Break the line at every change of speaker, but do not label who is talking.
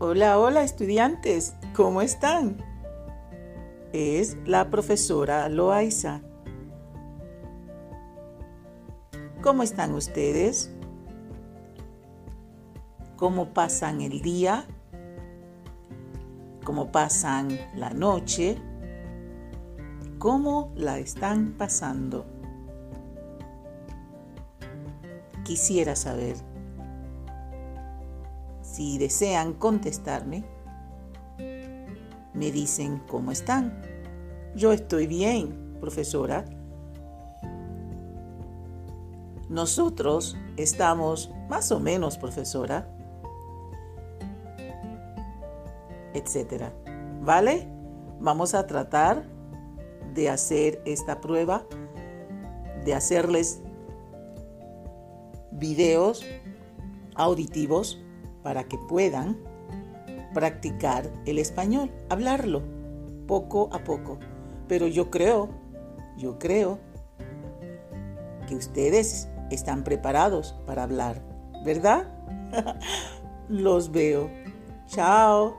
Hola, hola estudiantes, ¿cómo están? Es la profesora Loaiza. ¿Cómo están ustedes? ¿Cómo pasan el día? ¿Cómo pasan la noche? ¿Cómo la están pasando? Quisiera saber. Si desean contestarme, me dicen cómo están. Yo estoy bien, profesora. Nosotros estamos más o menos, profesora. Etcétera. ¿Vale? Vamos a tratar de hacer esta prueba, de hacerles videos auditivos para que puedan practicar el español, hablarlo poco a poco. Pero yo creo, yo creo que ustedes están preparados para hablar, ¿verdad? Los veo. Chao.